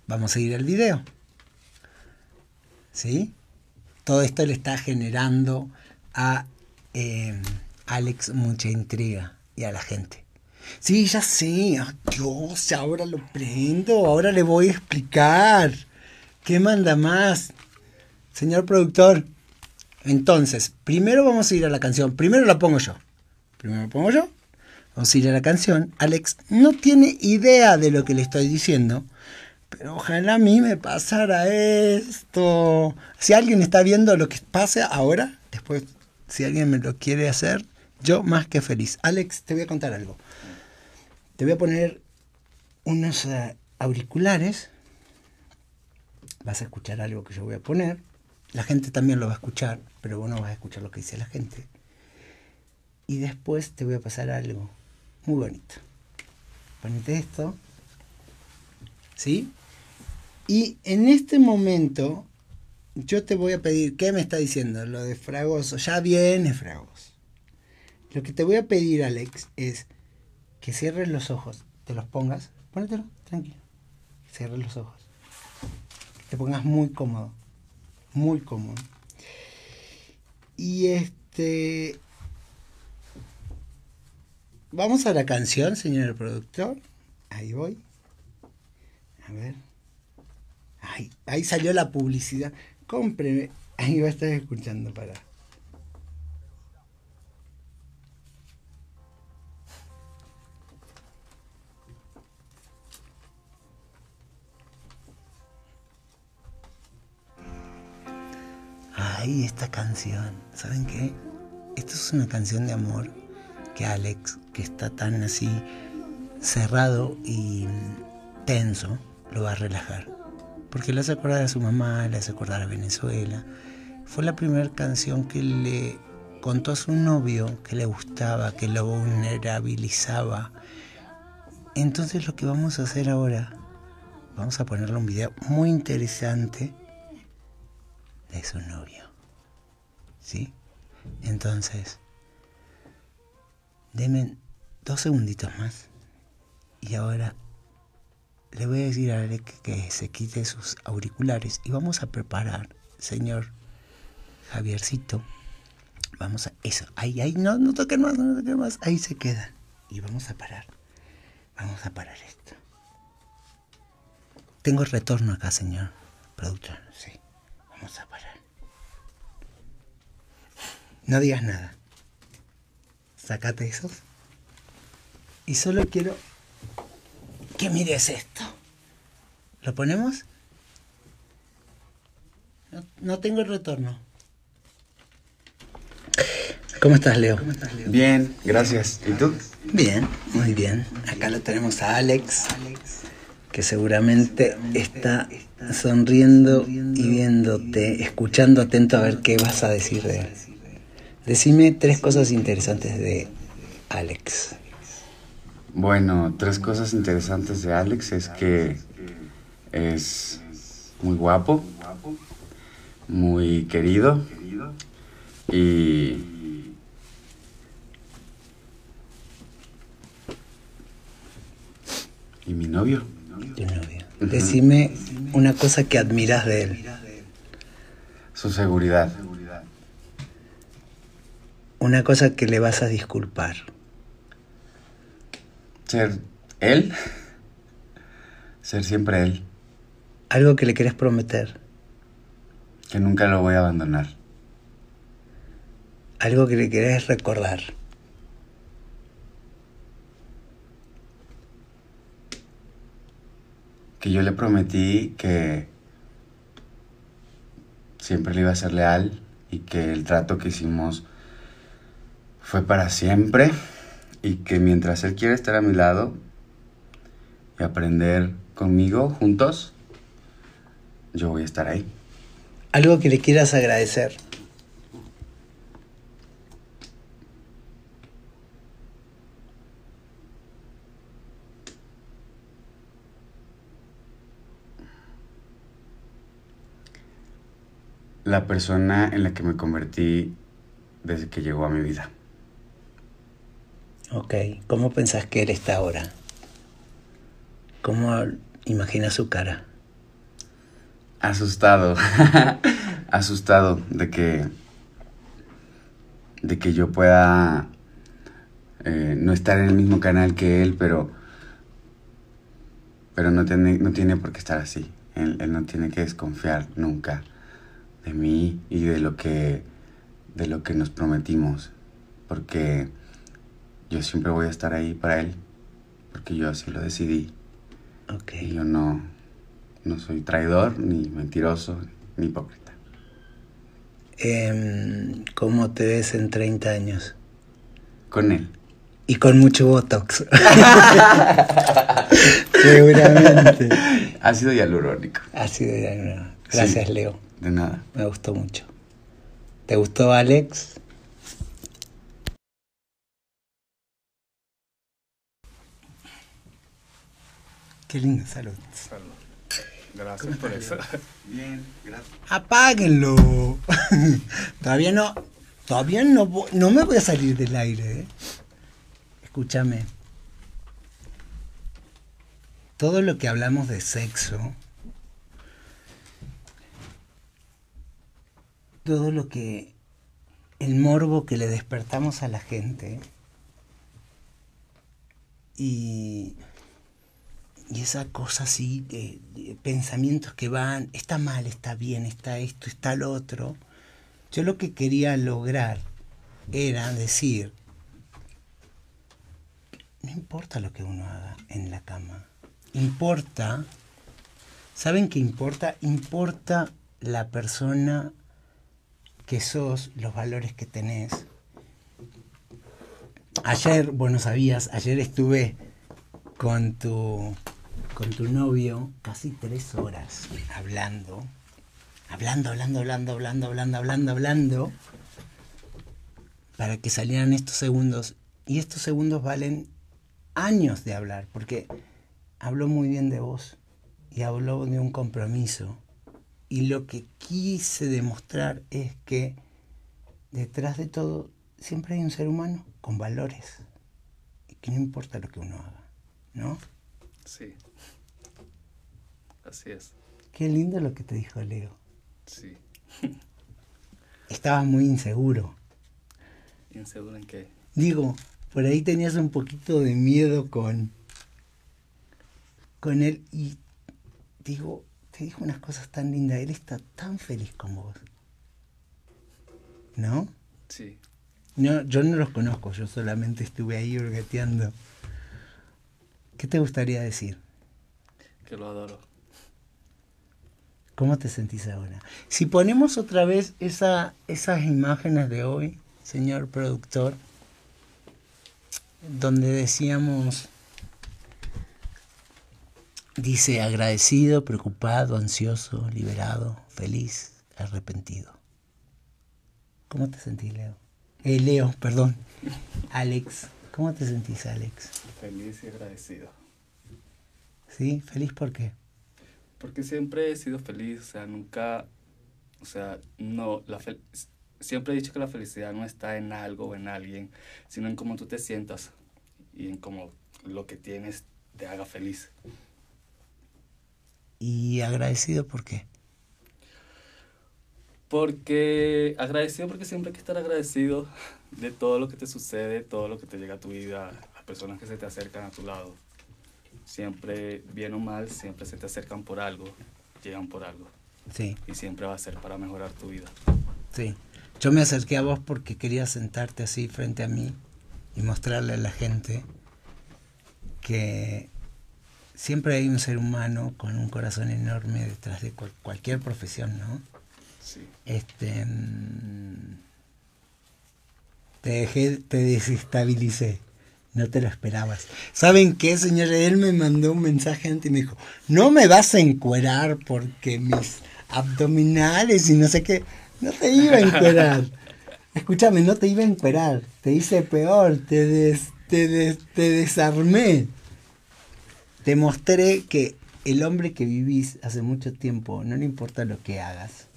vamos a ir al video. ¿Sí? Todo esto le está generando a eh, Alex mucha intriga y a la gente. Sí, ya sé. Dios, ahora lo prendo. Ahora le voy a explicar. ¿Qué manda más? Señor productor. Entonces, primero vamos a ir a la canción. Primero la pongo yo. Primero la pongo yo. Vamos a ir a la canción. Alex no tiene idea de lo que le estoy diciendo. Pero ojalá a mí me pasara esto. Si alguien está viendo lo que pasa ahora, después, si alguien me lo quiere hacer, yo más que feliz. Alex, te voy a contar algo. Te voy a poner unos eh, auriculares. Vas a escuchar algo que yo voy a poner. La gente también lo va a escuchar, pero vos no vas a escuchar lo que dice la gente. Y después te voy a pasar algo muy bonito. Ponete esto. ¿Sí? Y en este momento yo te voy a pedir, ¿qué me está diciendo? Lo de Fragoso. Ya viene Fragoso. Lo que te voy a pedir, Alex, es que cierres los ojos, te los pongas, pónetelo, tranquilo. Cierres los ojos. Te pongas muy cómodo, muy cómodo. Y este... Vamos a la canción, señor productor. Ahí voy. A ver. Ay, ahí salió la publicidad. Cómpreme. Ahí va a estar escuchando para. ahí esta canción. ¿Saben qué? Esto es una canción de amor que Alex, que está tan así cerrado y tenso, lo va a relajar. Porque le hace acordar a su mamá, le hace acordar a Venezuela. Fue la primera canción que le contó a su novio que le gustaba, que lo vulnerabilizaba. Entonces lo que vamos a hacer ahora, vamos a ponerle un video muy interesante de su novio. ¿Sí? Entonces, denme dos segunditos más. Y ahora le voy a decir a Alec que se quite sus auriculares y vamos a preparar, señor Javiercito. Vamos a eso. Ahí, ahí, no, no toquen más, no toquen más. Ahí se quedan. Y vamos a parar. Vamos a parar esto. Tengo retorno acá, señor productor. Sí. Vamos a parar. No digas nada. Sácate esos. Y solo quiero que mires esto. ¿Lo ponemos? No, no tengo el retorno. ¿Cómo estás, Leo? Bien, gracias. ¿Y tú? Bien, muy bien. Acá lo tenemos a Alex, que seguramente está sonriendo y viéndote, escuchando atento a ver qué vas a decir de él. Decime tres cosas interesantes de Alex. Bueno, tres cosas interesantes de Alex es que es muy guapo, muy querido y y mi novio. Tu novio. Decime una cosa que admiras de él. Su seguridad. Una cosa que le vas a disculpar. Ser él. Ser siempre él. Algo que le quieres prometer. Que nunca lo voy a abandonar. Algo que le querés recordar. Que yo le prometí que siempre le iba a ser leal y que el trato que hicimos fue para siempre y que mientras él quiera estar a mi lado y aprender conmigo juntos, yo voy a estar ahí. Algo que le quieras agradecer. La persona en la que me convertí desde que llegó a mi vida. Ok, ¿cómo pensás que él está ahora? ¿Cómo imaginas su cara? Asustado, asustado de que, de que yo pueda eh, no estar en el mismo canal que él, pero, pero no, tiene, no tiene por qué estar así. Él, él no tiene que desconfiar nunca de mí y de lo que, de lo que nos prometimos, porque yo siempre voy a estar ahí para él, porque yo así lo decidí. Ok. Y yo no, no soy traidor, ni mentiroso, ni hipócrita. Em, ¿Cómo te ves en 30 años? Con él. Y con mucho Botox. Seguramente. Ácido hialurónico. Así de no. Gracias, Sí. Leo. De nada. Me gustó mucho. ¿Te gustó, Alex? Qué lindo, salud. Salud. Gracias por eso. Bien, gracias. Apáguenlo. todavía no, todavía no, no me voy a salir del aire. ¿eh? Escúchame. Todo lo que hablamos de sexo, todo lo que el morbo que le despertamos a la gente y y esa cosa así de, pensamientos que van, está mal, está bien, está esto, está lo otro. Yo lo que quería lograr era decir, no importa lo que uno haga en la cama, importa, ¿saben qué importa? Importa la persona que sos, los valores que tenés. Ayer, bueno, sabías, ayer estuve con tu, con tu novio casi tres horas hablando, hablando, hablando, hablando, hablando, hablando, hablando, hablando, para que salieran estos segundos. Y estos segundos valen años de hablar, porque habló muy bien de vos y habló de un compromiso. Y lo que quise demostrar es que detrás de todo siempre hay un ser humano con valores y que no importa lo que uno haga, ¿no? Sí. Así es. Qué lindo lo que te dijo Leo. Sí. Estabas muy inseguro. ¿Inseguro en qué? Digo, por ahí tenías un poquito de miedo con, con él y digo, te dijo unas cosas tan lindas, él está tan feliz con vos. ¿No? Sí. No, yo no los conozco, yo solamente estuve ahí orgateando. ¿Qué te gustaría decir? Que lo adoro. ¿Cómo te sentís ahora? Si ponemos otra vez esa, esas imágenes de hoy, señor productor, donde decíamos, dice agradecido, preocupado, ansioso, liberado, feliz, arrepentido. ¿Cómo te sentís, Leo? Eh, Leo, perdón. Alex, ¿cómo te sentís, Alex? Feliz y agradecido. ¿Sí? ¿Feliz por qué? Porque siempre he sido feliz, o sea, nunca, o sea, no, la fel- siempre he dicho que la felicidad no está en algo o en alguien, sino en cómo tú te sientas y en cómo lo que tienes te haga feliz. ¿Y agradecido por qué? Porque agradecido porque siempre hay que estar agradecido de todo lo que te sucede, todo lo que te llega a tu vida, las personas que se te acercan a tu lado. Siempre, bien o mal, siempre se te acercan por algo, llegan por algo. Sí, Y siempre va a ser para mejorar tu vida. sí. Yo me acerqué a vos porque quería sentarte así frente a mí y mostrarle a la gente que siempre hay un ser humano con un corazón enorme detrás de cual- cualquier profesión, ¿no? Sí. Este. mm, Te dejé, te desestabilicé. No te lo esperabas. ¿Saben qué, señor? Él me mandó un mensaje antes y me dijo: No me vas a encuerar porque mis abdominales y no sé qué. No te iba a encuerar. Escúchame, no te iba a encuerar. Te hice peor. Te, des- te, des- te desarmé. Te mostré que el hombre que vivís hace mucho tiempo, no le importa lo que hagas,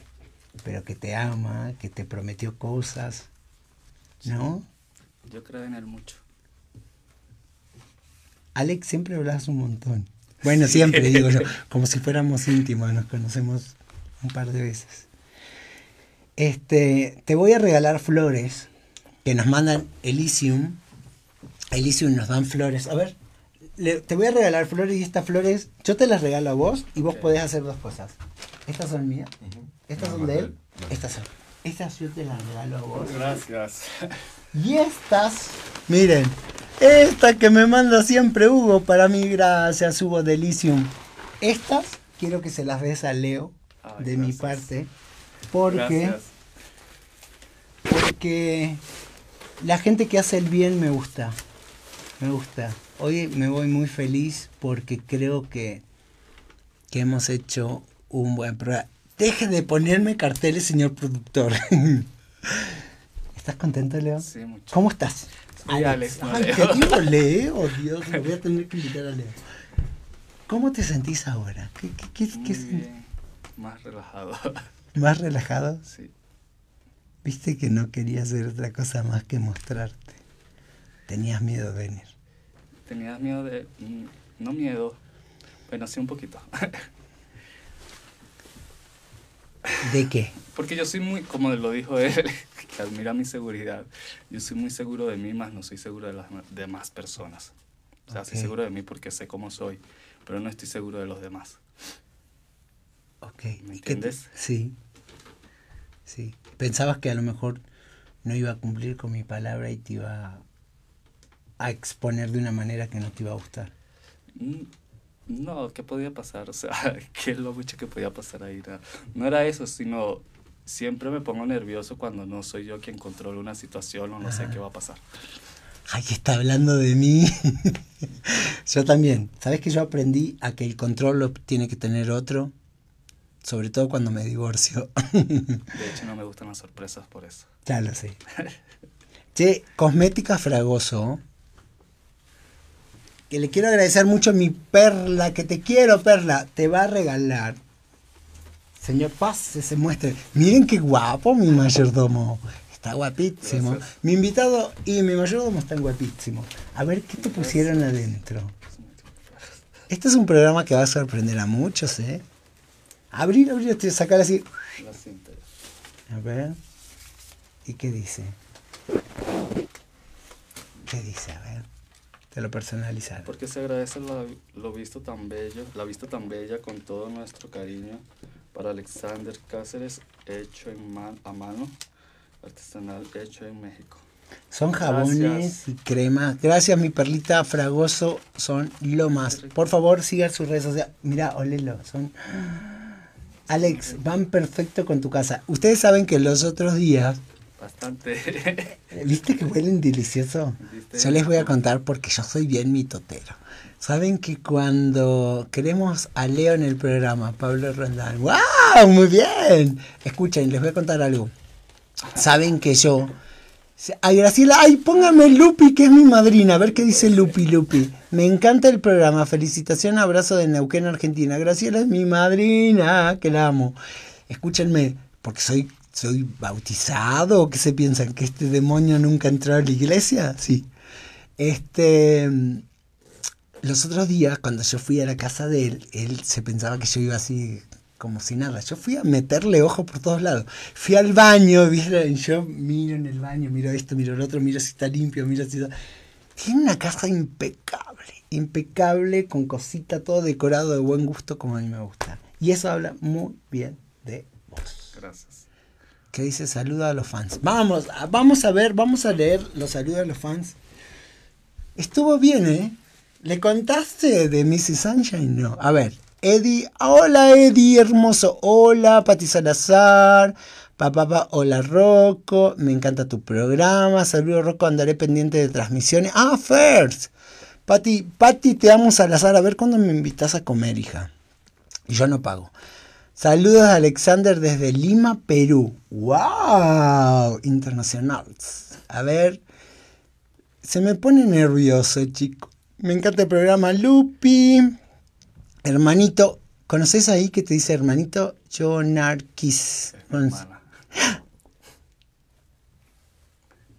pero que te ama, que te prometió cosas, ¿no? Yo creo en él mucho. Alex, siempre hablas un montón. Bueno, siempre digo yo, como si fuéramos íntimos, nos conocemos un par de veces. Este, te voy a regalar flores que nos mandan Elysium. Elysium nos dan flores. A ver, le- te voy a regalar flores y estas flores, yo te las regalo a vos y vos podés hacer dos cosas. Estas son mías, estas No, son de él, no. estas son. Estas yo te las regalo a vos. Gracias. Y estas, miren, esta que me manda siempre Hugo, para mí, gracias Hugo Delicium. Estas quiero que se las des a Leo Ay, de mi parte, porque, Gracias. porque la gente que hace el bien me gusta, me gusta. Hoy me voy muy feliz porque creo que, que hemos hecho un buen programa. Deje de ponerme carteles, señor productor. ¿Estás contento, Leo? Sí, mucho. ¿Cómo estás? Soy Alex, no Ay, Leo. Dios, me voy a tener que invitar a Leo. ¿Cómo te sentís ahora? ¿Qué, qué, qué- Muy qué sen- bien. Más relajado. ¿Más relajado? sí. Viste que no quería hacer otra cosa más que mostrarte. Tenías miedo de venir. Tenías miedo de... mm, No miedo. Bueno, sí un poquito. ¿De qué? Porque yo soy muy, como lo dijo él, que admira mi seguridad. Yo soy muy seguro de mí, más no soy seguro de las demás personas. O sea, soy Ok. seguro de mí porque sé cómo soy, pero no estoy seguro de los demás. Ok. ¿Me ¿y qué te- entiendes? Sí. Sí. Pensabas que a lo mejor no iba a cumplir con mi palabra y te iba a exponer de una manera que no te iba a gustar. Mm, No, ¿qué podía pasar? O sea, ¿qué es lo mucho que podía pasar ahí? No, no era eso, sino siempre me pongo nervioso cuando no soy yo quien controla una situación o no sé qué va a pasar. Ay, está hablando de mí. yo también. ¿Sabes que yo aprendí a que el control lo tiene que tener otro? Sobre todo cuando me divorcio. de hecho, no me gustan las sorpresas por eso. Ya lo sé. Che, Cosmética Fragoso. Que le quiero agradecer mucho a mi perla, que te quiero, perla. Te va a regalar. Señor Paz, se muestre. Miren qué guapo mi mayordomo. Está guapísimo. Mi invitado y mi mayordomo están guapísimos. A ver qué te pusieron adentro. Este es un programa que va a sorprender a muchos, ¿eh? Abrir, abrir, sacar así. A ver. ¿Y qué dice? ¿Qué dice? A ver. Te lo personalizaron. Porque se agradece lo visto tan bello, la vista tan bella con todo nuestro cariño para Alexander Cáceres, hecho en man, a mano artesanal hecho en México. Son jabones y cremas. Gracias, mi perlita fragoso. Son lo más. Por favor, sigan sus redes sociales. Mira, olelo. Son. Alex, van perfecto con tu casa. Ustedes saben que los otros días. Bastante. ¿Viste que huelen delicioso? Yo les voy a contar porque yo soy bien mitotero. Saben que cuando queremos a Leo en el programa, Pablo Rondán, ¡wow! Muy bien. Escuchen, les voy a contar algo saben que yo. Ay, Graciela, ay, póngame Lupi, que es mi madrina, a ver qué dice Lupi Lupi. Me encanta el programa, felicitación, abrazo de Neuquén, Argentina. Graciela es mi madrina, que la amo. Escúchenme, porque soy, soy bautizado, ¿qué se piensan? ¿Que este demonio nunca entró a la iglesia? Sí. Este, los otros días, cuando yo fui a la casa de él, él se pensaba que yo iba así como si nada. Yo fui a meterle ojo por todos lados. Fui al baño, yo miro en el baño, miro esto, miro el otro, miro si está limpio, miro si está... Tiene una casa impecable, impecable, con cosita, todo decorado de buen gusto como a mí me gusta. Y eso habla muy bien de vos. Gracias. ¿Qué dice? Saluda a los fans. Vamos, vamos a ver, vamos a leer los saludos de los fans. Estuvo bien, ¿eh? ¿Le contaste de Mrs. Sunshine? No. A ver, Eddie, hola Eddie, hermoso, hola Pati Salazar, papá, pa, hola Rocco, me encanta tu programa, saludos Rocco, andaré pendiente de transmisiones. Ah, First, Pati, Pati, te amo Salazar, a ver cuándo me invitas a comer, hija. Y yo no pago. Saludos a Alexander desde Lima, Perú. ¡Wow! Internacional. A ver, se me pone nervioso, chico. Me encanta el programa Lupi. Hermanito, ¿conoces ahí que te dice hermanito? Jonarquis.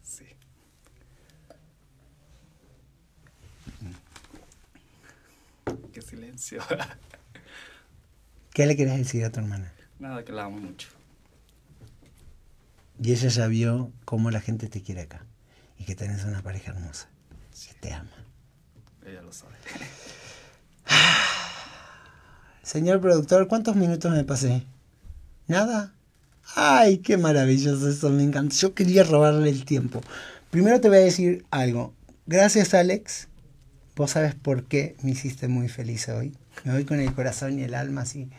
Sí. Qué silencio. ¿Qué le querés decir a tu hermana? Nada, que la amo mucho. Y ella ya vio cómo la gente te quiere acá. Y que tenés una pareja hermosa. Que te ama. Ella lo sabe. Señor productor, ¿cuántos minutos me pasé? ¿Nada? Ay, qué maravilloso eso, me encanta. Yo quería robarle el tiempo. Primero te voy a decir algo. Gracias, Alex. Vos sabes por qué me hiciste muy feliz hoy. Me voy con el corazón y el alma así,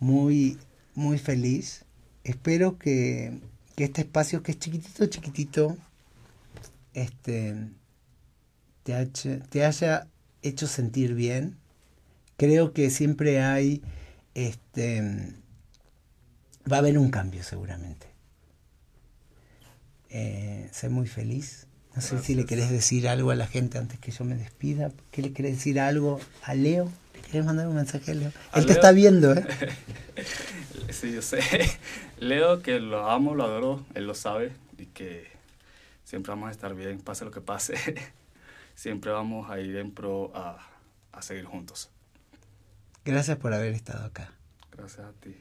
muy, muy feliz. Espero que, que este espacio, que es chiquitito, chiquitito, este, te, te haya hecho sentir bien creo que siempre hay, este, va a haber un cambio seguramente. Eh, sé muy feliz. No sé si le querés decir algo a la gente antes que yo me despida. ¿Qué le querés decir algo a Leo? ¿Le querés mandar un mensaje a Leo? Él te está viendo, ¿eh? sí, yo sé. Leo que lo amo, lo adoro, él lo sabe y que siempre vamos a estar bien, pase lo que pase. siempre vamos a ir en pro a, a seguir juntos. Gracias por haber estado acá. Gracias a ti.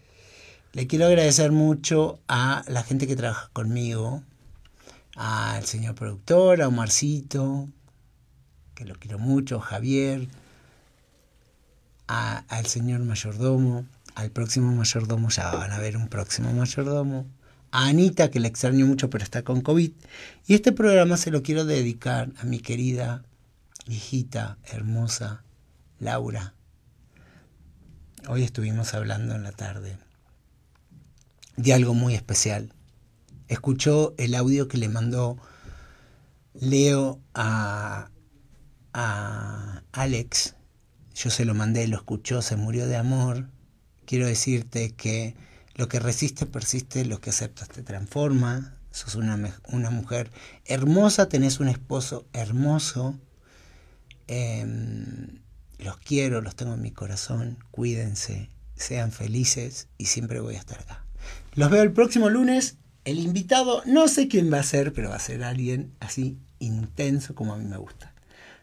Le quiero agradecer mucho a la gente que trabaja conmigo, al señor productor, a Omarcito, que lo quiero mucho, Javier, al señor mayordomo, al próximo mayordomo, ya van a ver un próximo mayordomo, a Anita, que la extraño mucho pero está con COVID. Y este programa se lo quiero dedicar a mi querida hijita hermosa Laura Hoy estuvimos hablando en la tarde de algo muy especial. Escuchó el audio que le mandó Leo a, a Alex. Yo se lo mandé, lo escuchó, se murió de amor. Quiero decirte que lo que resiste persiste, lo que aceptas te transforma. Sos una, mujer hermosa, tenés un esposo hermoso. Em, los quiero, los tengo en mi corazón. Cuídense, sean felices y siempre voy a estar acá. Los veo el próximo lunes. El invitado, no sé quién va a ser, pero va a ser alguien así intenso como a mí me gusta.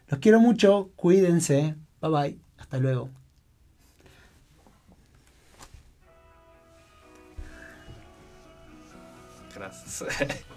Los quiero mucho, cuídense. Bye bye, hasta luego. Gracias.